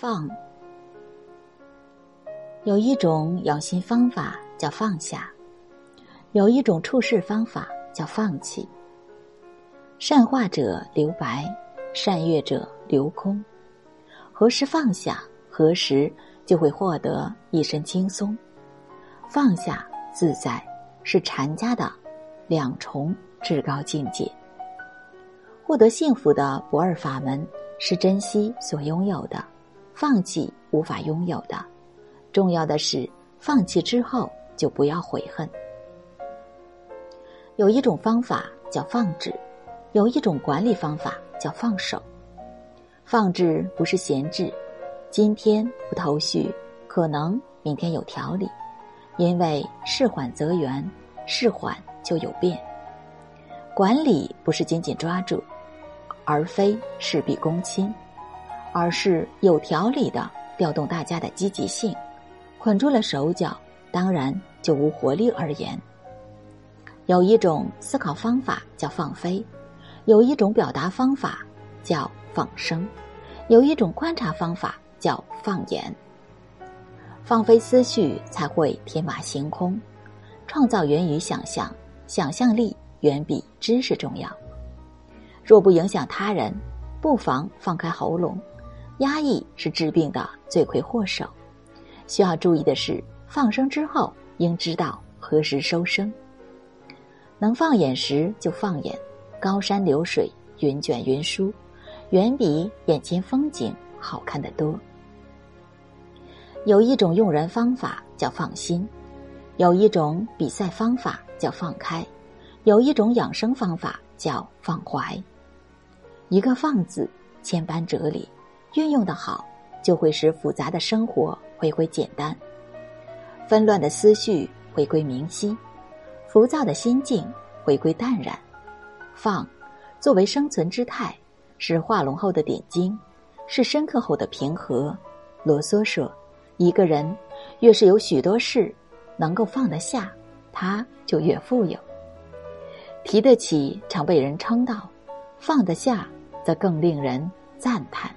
放，有一种养心方法叫放下，有一种处事方法叫放弃。善化者留白，善悦者留空。何时放下，何时就会获得一身轻松。放下自在，是禅家的两重至高境界。获得幸福的不二法门是珍惜所拥有的。放弃无法拥有的，重要的是放弃之后就不要悔恨。有一种方法叫放置，有一种管理方法叫放手。放置不是闲置，今天不头绪，可能明天有条理，因为事缓则圆，事缓就有变。管理不是紧紧抓住，而非事必躬亲。而是有条理的调动大家的积极性，捆住了手脚，当然就无活力而言。有一种思考方法叫放飞，有一种表达方法叫放生，有一种观察方法叫放眼。放飞思绪才会天马行空，创造源于想象，想象力远比知识重要。若不影响他人，不妨放开喉咙。压抑是治病的罪魁祸首，需要注意的是，放生之后应知道何时收声。能放眼时就放眼，高山流水、云卷云舒，远比眼前风景好看的多。有一种用人方法叫放心，有一种比赛方法叫放开，有一种养生方法叫放怀。一个“放”字，千般哲理。运用的好，就会使复杂的生活回归简单，纷乱的思绪回归明晰，浮躁的心境回归淡然。放，作为生存之态，是化龙后的点睛，是深刻后的平和。罗梭说：“一个人越是有许多事能够放得下，他就越富有。提得起，常被人称道；放得下，则更令人赞叹。”